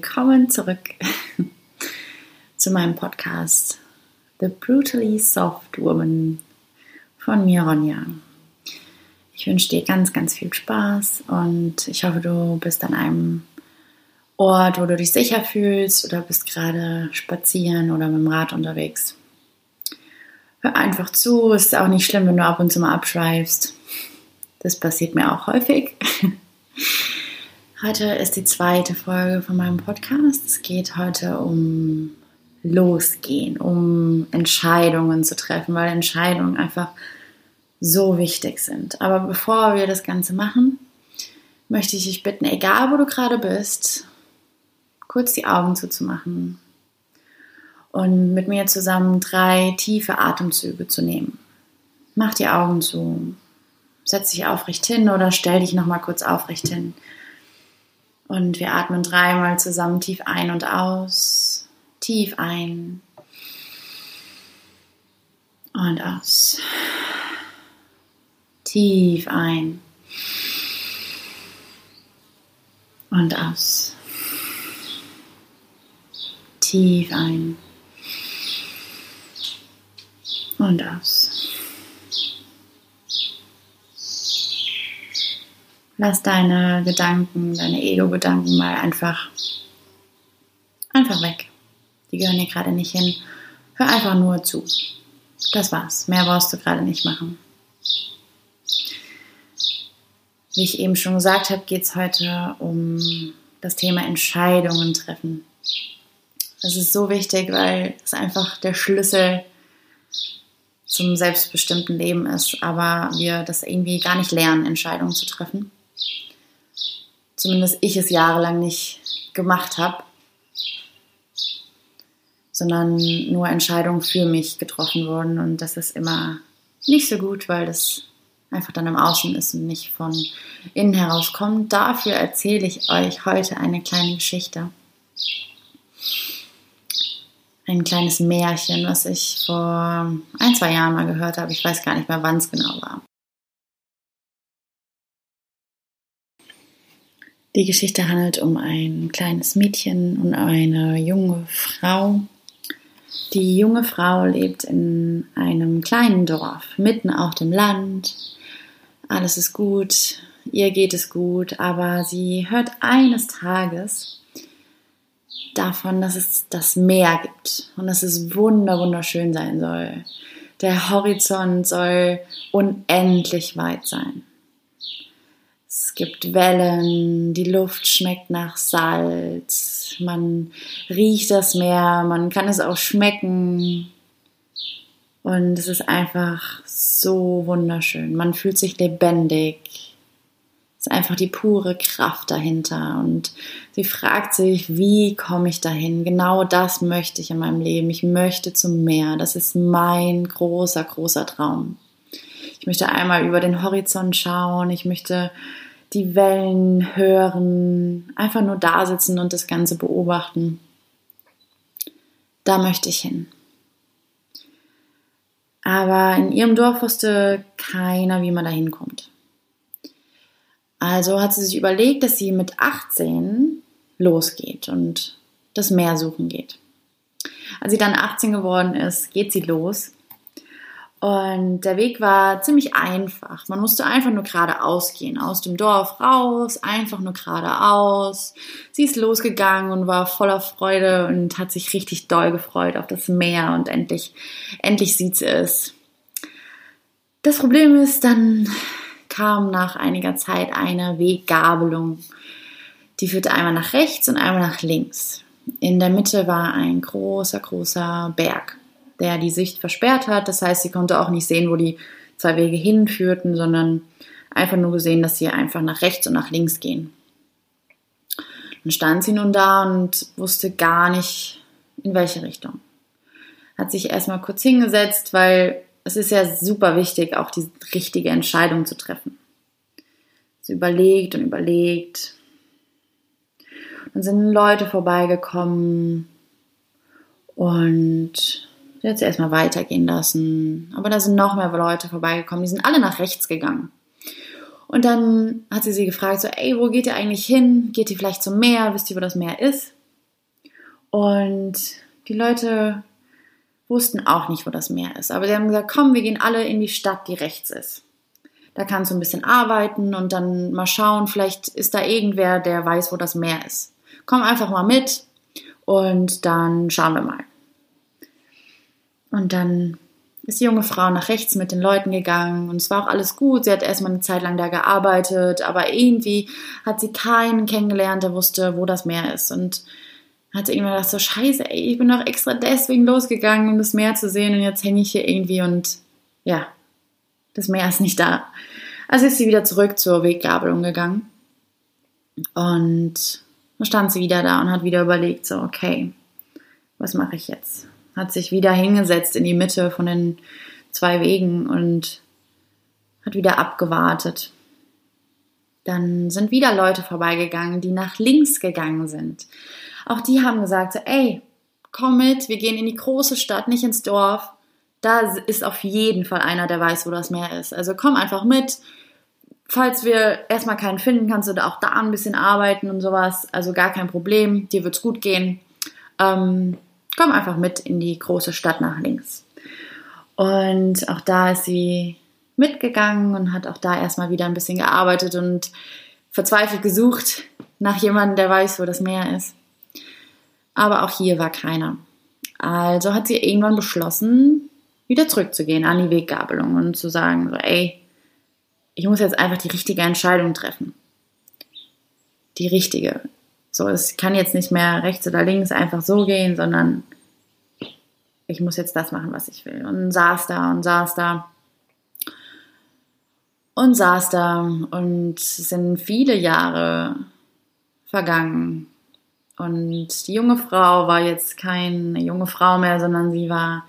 Willkommen zurück zu meinem Podcast The Brutally Soft Woman von mir, Ronja. Ich wünsche dir ganz, ganz viel Spaß und ich hoffe, du bist an einem Ort, wo du dich sicher fühlst oder bist gerade spazieren oder mit dem Rad unterwegs. Hör einfach zu, ist auch nicht schlimm, wenn du ab und zu mal abschweifst. Das passiert mir auch häufig. Heute ist die zweite Folge von meinem Podcast. Es geht heute um Losgehen, um Entscheidungen zu treffen, weil Entscheidungen einfach so wichtig sind. Aber bevor wir das Ganze machen, möchte ich dich bitten, egal wo du gerade bist, kurz die Augen zuzumachen und mit mir zusammen drei tiefe Atemzüge zu nehmen. Mach die Augen zu, setz dich aufrecht hin oder stell dich nochmal kurz aufrecht hin. Und wir atmen dreimal zusammen tief ein und aus. Tief ein und aus. Tief ein und aus. Tief ein und aus. Lass deine Gedanken, deine Ego-Gedanken mal einfach, einfach weg. Die gehören hier gerade nicht hin. Hör einfach nur zu. Das war's. Mehr brauchst du gerade nicht machen. Wie ich eben schon gesagt habe, geht es heute um das Thema Entscheidungen treffen. Das ist so wichtig, weil es einfach der Schlüssel zum selbstbestimmten Leben ist, aber wir das irgendwie gar nicht lernen, Entscheidungen zu treffen zumindest ich es jahrelang nicht gemacht habe, sondern nur Entscheidungen für mich getroffen wurden. Und das ist immer nicht so gut, weil das einfach dann im Außen ist und nicht von innen heraus kommt. Dafür erzähle ich euch heute eine kleine Geschichte. Ein kleines Märchen, was ich vor ein, zwei Jahren mal gehört habe. Ich weiß gar nicht mehr, wann es genau war. Die Geschichte handelt um ein kleines Mädchen und eine junge Frau. Die junge Frau lebt in einem kleinen Dorf, mitten auf dem Land. Alles ist gut, ihr geht es gut, aber sie hört eines Tages davon, dass es das Meer gibt und dass es wunder wunderschön sein soll. Der Horizont soll unendlich weit sein. Es gibt Wellen, die Luft schmeckt nach Salz, man riecht das Meer, man kann es auch schmecken. Und es ist einfach so wunderschön. Man fühlt sich lebendig. Es ist einfach die pure Kraft dahinter. Und sie fragt sich, wie komme ich dahin? Genau das möchte ich in meinem Leben. Ich möchte zum Meer. Das ist mein großer, großer Traum. Ich möchte einmal über den Horizont schauen. Ich möchte die Wellen hören, einfach nur da sitzen und das Ganze beobachten. Da möchte ich hin. Aber in ihrem Dorf wusste keiner, wie man da hinkommt. Also hat sie sich überlegt, dass sie mit 18 losgeht und das Meer suchen geht. Als sie dann 18 geworden ist, geht sie los und der Weg war ziemlich einfach. Man musste einfach nur geradeaus gehen, aus dem Dorf raus, einfach nur geradeaus. Sie ist losgegangen und war voller Freude und hat sich richtig doll gefreut auf das Meer und endlich, endlich sieht sie es. Das Problem ist, dann kam nach einiger Zeit eine Weggabelung. Die führte einmal nach rechts und einmal nach links. In der Mitte war ein großer, großer Berg der die Sicht versperrt hat. Das heißt, sie konnte auch nicht sehen, wo die zwei Wege hinführten, sondern einfach nur gesehen, dass sie einfach nach rechts und nach links gehen. Dann stand sie nun da und wusste gar nicht, in welche Richtung. Hat sich erstmal kurz hingesetzt, weil es ist ja super wichtig, auch die richtige Entscheidung zu treffen. Sie überlegt und überlegt. Dann sind Leute vorbeigekommen und Sie hat sie erstmal weitergehen lassen. Aber da sind noch mehr Leute vorbeigekommen. Die sind alle nach rechts gegangen. Und dann hat sie sie gefragt, so, ey, wo geht ihr eigentlich hin? Geht ihr vielleicht zum Meer? Wisst ihr, wo das Meer ist? Und die Leute wussten auch nicht, wo das Meer ist. Aber sie haben gesagt, komm, wir gehen alle in die Stadt, die rechts ist. Da kannst du ein bisschen arbeiten und dann mal schauen, vielleicht ist da irgendwer, der weiß, wo das Meer ist. Komm einfach mal mit und dann schauen wir mal. Und dann ist die junge Frau nach rechts mit den Leuten gegangen und es war auch alles gut. Sie hat erstmal eine Zeit lang da gearbeitet, aber irgendwie hat sie keinen kennengelernt, der wusste, wo das Meer ist. Und hat sie irgendwann gedacht, so scheiße, ey, ich bin doch extra deswegen losgegangen, um das Meer zu sehen und jetzt hänge ich hier irgendwie und ja, das Meer ist nicht da. Also ist sie wieder zurück zur Weggabelung gegangen und dann stand sie wieder da und hat wieder überlegt, so okay, was mache ich jetzt? Hat sich wieder hingesetzt in die Mitte von den zwei Wegen und hat wieder abgewartet. Dann sind wieder Leute vorbeigegangen, die nach links gegangen sind. Auch die haben gesagt, so, ey, komm mit, wir gehen in die große Stadt, nicht ins Dorf. Da ist auf jeden Fall einer, der weiß, wo das Meer ist. Also komm einfach mit. Falls wir erstmal keinen finden, kannst du auch da ein bisschen arbeiten und sowas. Also gar kein Problem, dir wird's gut gehen. Ähm, komm einfach mit in die große Stadt nach links. Und auch da ist sie mitgegangen und hat auch da erstmal wieder ein bisschen gearbeitet und verzweifelt gesucht nach jemandem, der weiß, wo das Meer ist. Aber auch hier war keiner. Also hat sie irgendwann beschlossen, wieder zurückzugehen an die Weggabelung und zu sagen, so, ey, ich muss jetzt einfach die richtige Entscheidung treffen. Die richtige. So, es kann jetzt nicht mehr rechts oder links einfach so gehen, sondern ich muss jetzt das machen, was ich will. Und saß da und saß da und saß da und es sind viele Jahre vergangen. Und die junge Frau war jetzt keine junge Frau mehr, sondern sie war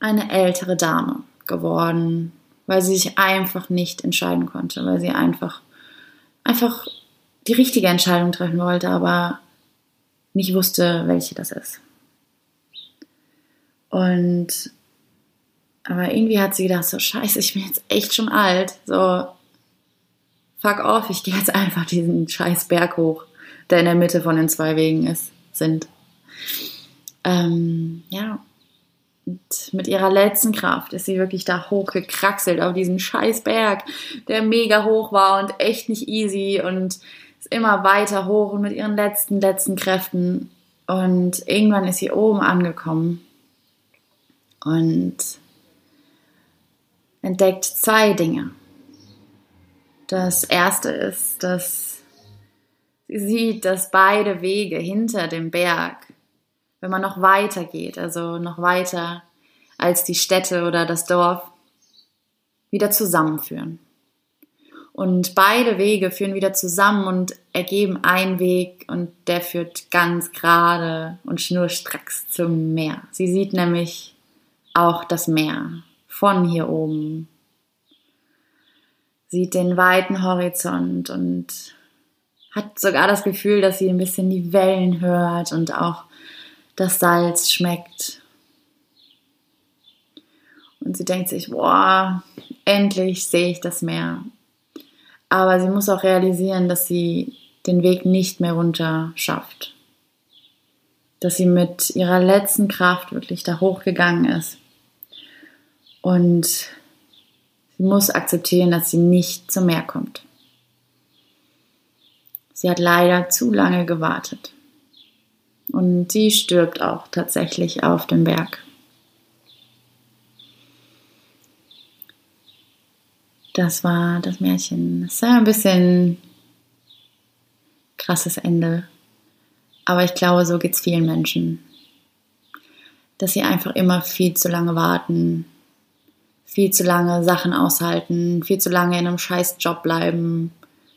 eine ältere Dame geworden, weil sie sich einfach nicht entscheiden konnte, weil sie einfach, einfach die richtige Entscheidung treffen wollte, aber nicht wusste, welche das ist. Und aber irgendwie hat sie gedacht, so scheiße, ich bin jetzt echt schon alt. So, fuck off, ich gehe jetzt einfach diesen scheiß Berg hoch, der in der Mitte von den zwei Wegen ist, sind. Ähm, ja. Und mit ihrer letzten Kraft ist sie wirklich da hochgekraxelt auf diesen scheiß Berg, der mega hoch war und echt nicht easy und ist immer weiter hoch und mit ihren letzten, letzten Kräften. Und irgendwann ist sie oben angekommen und entdeckt zwei Dinge. Das erste ist, dass sie sieht, dass beide Wege hinter dem Berg, wenn man noch weiter geht, also noch weiter als die Städte oder das Dorf, wieder zusammenführen. Und beide Wege führen wieder zusammen und ergeben einen Weg und der führt ganz gerade und schnurstracks zum Meer. Sie sieht nämlich auch das Meer von hier oben. Sieht den weiten Horizont und hat sogar das Gefühl, dass sie ein bisschen die Wellen hört und auch das Salz schmeckt. Und sie denkt sich, boah, endlich sehe ich das Meer. Aber sie muss auch realisieren, dass sie den Weg nicht mehr runter schafft. Dass sie mit ihrer letzten Kraft wirklich da hochgegangen ist. Und sie muss akzeptieren, dass sie nicht zum Meer kommt. Sie hat leider zu lange gewartet. Und sie stirbt auch tatsächlich auf dem Berg. Das war das Märchen. Das war ein bisschen krasses Ende. Aber ich glaube, so geht es vielen Menschen. Dass sie einfach immer viel zu lange warten, viel zu lange Sachen aushalten, viel zu lange in einem Scheißjob bleiben,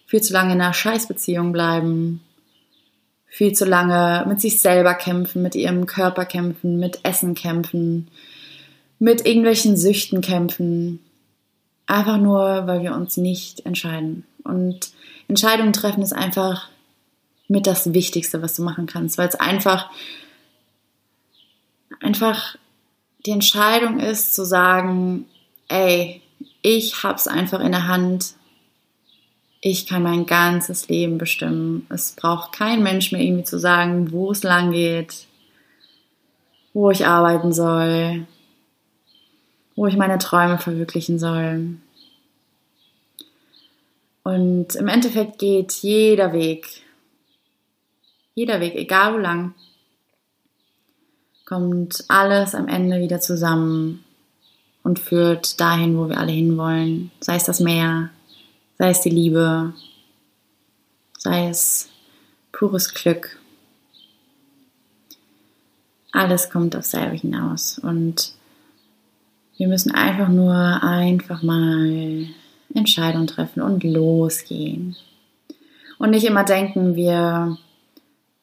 viel zu lange in einer Scheißbeziehung bleiben, viel zu lange mit sich selber kämpfen, mit ihrem Körper kämpfen, mit Essen kämpfen, mit irgendwelchen Süchten kämpfen, Einfach nur, weil wir uns nicht entscheiden. Und Entscheidungen treffen ist einfach mit das Wichtigste, was du machen kannst, weil es einfach, einfach die Entscheidung ist zu sagen, ey, ich hab's einfach in der Hand, ich kann mein ganzes Leben bestimmen. Es braucht kein Mensch mehr irgendwie zu sagen, wo es lang geht, wo ich arbeiten soll, wo ich meine Träume verwirklichen soll. Und im Endeffekt geht jeder Weg, jeder Weg, egal wo lang, kommt alles am Ende wieder zusammen und führt dahin, wo wir alle hinwollen. Sei es das Meer, sei es die Liebe, sei es pures Glück. Alles kommt auf selber hinaus und wir müssen einfach nur einfach mal Entscheidungen treffen und losgehen. Und nicht immer denken, wir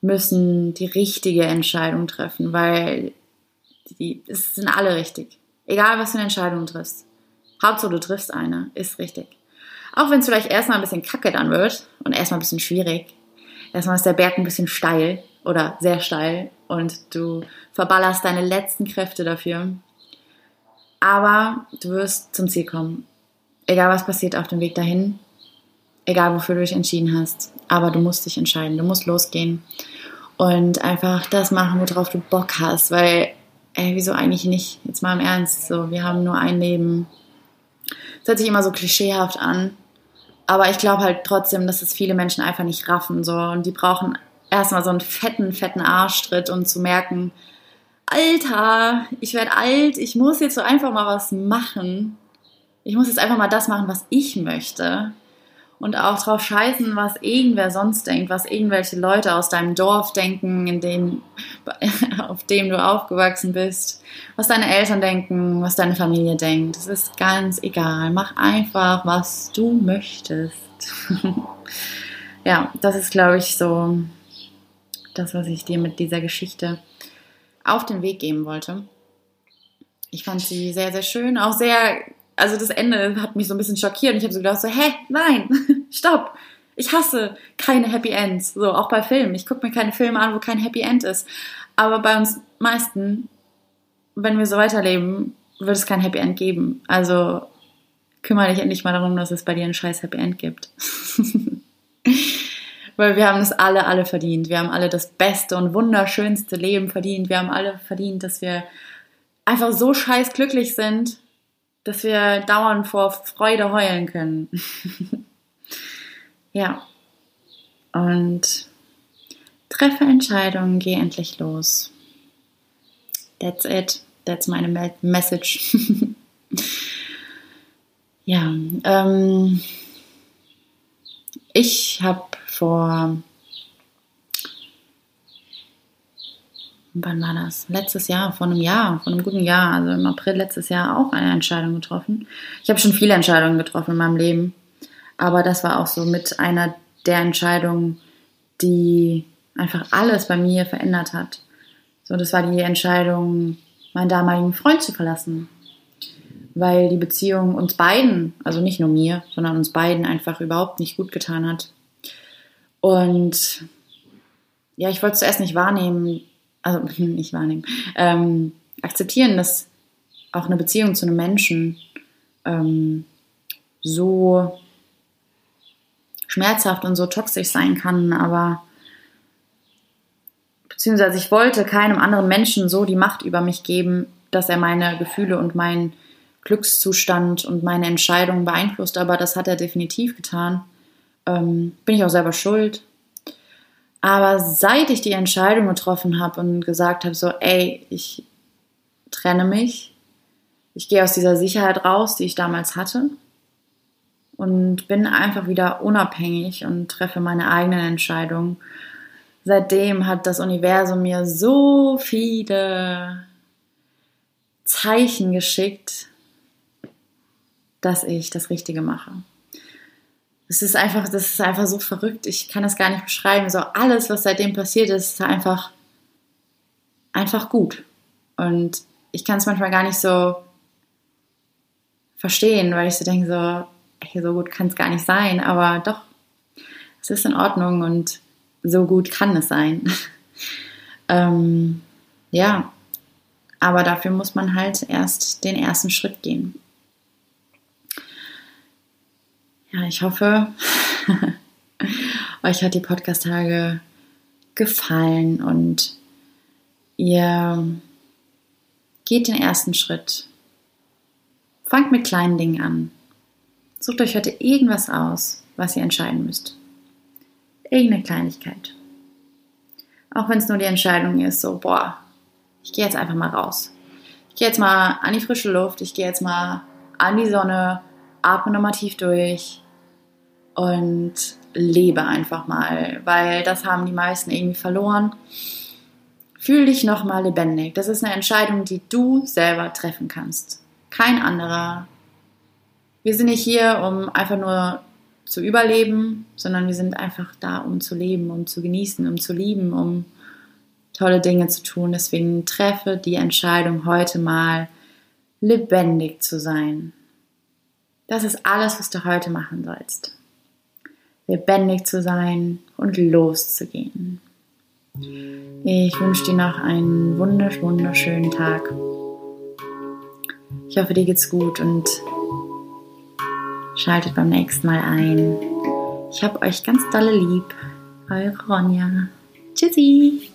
müssen die richtige Entscheidung treffen, weil die, es sind alle richtig. Egal, was für eine Entscheidung du triffst. Hauptsache, du triffst eine, ist richtig. Auch wenn es vielleicht erstmal ein bisschen kacke dann wird und erstmal ein bisschen schwierig. Erstmal ist der Berg ein bisschen steil oder sehr steil und du verballerst deine letzten Kräfte dafür. Aber du wirst zum Ziel kommen. Egal was passiert auf dem Weg dahin, egal wofür du dich entschieden hast. Aber du musst dich entscheiden, du musst losgehen und einfach das machen, worauf du Bock hast, weil ey, wieso eigentlich nicht? Jetzt mal im Ernst, so, wir haben nur ein Leben. Das hört sich immer so klischeehaft an, aber ich glaube halt trotzdem, dass es viele Menschen einfach nicht raffen, so, und die brauchen erstmal so einen fetten, fetten Arschtritt, um zu merken, Alter, ich werde alt, ich muss jetzt so einfach mal was machen. Ich muss jetzt einfach mal das machen, was ich möchte und auch drauf scheißen, was irgendwer sonst denkt, was irgendwelche Leute aus deinem Dorf denken, in dem, auf dem du aufgewachsen bist, was deine Eltern denken, was deine Familie denkt. Es ist ganz egal. Mach einfach, was du möchtest. ja, das ist, glaube ich, so das, was ich dir mit dieser Geschichte auf den Weg geben wollte. Ich fand sie sehr, sehr schön, auch sehr also das Ende hat mich so ein bisschen schockiert und ich habe so gedacht so, hä, nein, stopp. Ich hasse keine Happy Ends. So, auch bei Filmen. Ich gucke mir keine Filme an, wo kein Happy End ist. Aber bei uns meisten, wenn wir so weiterleben, wird es kein Happy End geben. Also kümmere dich endlich mal darum, dass es bei dir ein scheiß Happy End gibt. Weil wir haben es alle, alle verdient. Wir haben alle das beste und wunderschönste Leben verdient. Wir haben alle verdient, dass wir einfach so scheiß glücklich sind dass wir dauernd vor Freude heulen können. ja. Und treffe Entscheidungen, geh endlich los. That's it. That's meine Message. ja, ähm, ich habe vor wann war das? Letztes Jahr, vor einem Jahr, vor einem guten Jahr, also im April letztes Jahr auch eine Entscheidung getroffen. Ich habe schon viele Entscheidungen getroffen in meinem Leben, aber das war auch so mit einer der Entscheidungen, die einfach alles bei mir verändert hat. So, das war die Entscheidung, meinen damaligen Freund zu verlassen, weil die Beziehung uns beiden, also nicht nur mir, sondern uns beiden einfach überhaupt nicht gut getan hat. Und ja, ich wollte zuerst nicht wahrnehmen, also nicht wahrnehmen, ähm, akzeptieren, dass auch eine Beziehung zu einem Menschen ähm, so schmerzhaft und so toxisch sein kann, aber beziehungsweise ich wollte keinem anderen Menschen so die Macht über mich geben, dass er meine Gefühle und meinen Glückszustand und meine Entscheidungen beeinflusst, aber das hat er definitiv getan. Ähm, bin ich auch selber schuld, aber seit ich die Entscheidung getroffen habe und gesagt habe, so, ey, ich trenne mich, ich gehe aus dieser Sicherheit raus, die ich damals hatte und bin einfach wieder unabhängig und treffe meine eigenen Entscheidungen. Seitdem hat das Universum mir so viele Zeichen geschickt, dass ich das Richtige mache es ist einfach, das ist einfach so verrückt. Ich kann das gar nicht beschreiben. So alles, was seitdem passiert ist, ist einfach, einfach gut. Und ich kann es manchmal gar nicht so verstehen, weil ich so denke, so, hey, so gut kann es gar nicht sein. Aber doch, es ist in Ordnung und so gut kann es sein. ähm, ja, aber dafür muss man halt erst den ersten Schritt gehen. Ja, ich hoffe, euch hat die Podcast-Tage gefallen und ihr geht den ersten Schritt. Fangt mit kleinen Dingen an. Sucht euch heute irgendwas aus, was ihr entscheiden müsst. Irgendeine Kleinigkeit. Auch wenn es nur die Entscheidung ist, so, boah, ich gehe jetzt einfach mal raus. Ich gehe jetzt mal an die frische Luft, ich gehe jetzt mal an die Sonne, atme nochmal tief durch und lebe einfach mal, weil das haben die meisten irgendwie verloren. Fühl dich nochmal lebendig. Das ist eine Entscheidung, die du selber treffen kannst. Kein anderer. Wir sind nicht hier, um einfach nur zu überleben, sondern wir sind einfach da, um zu leben, um zu genießen, um zu lieben, um tolle Dinge zu tun. Deswegen treffe die Entscheidung heute mal lebendig zu sein. Das ist alles, was du heute machen sollst. Lebendig zu sein und loszugehen. Ich wünsche dir noch einen wundersch wunderschönen Tag. Ich hoffe, dir geht's gut und schaltet beim nächsten Mal ein. Ich habe euch ganz dolle lieb. Eure Ronja. Tschüssi.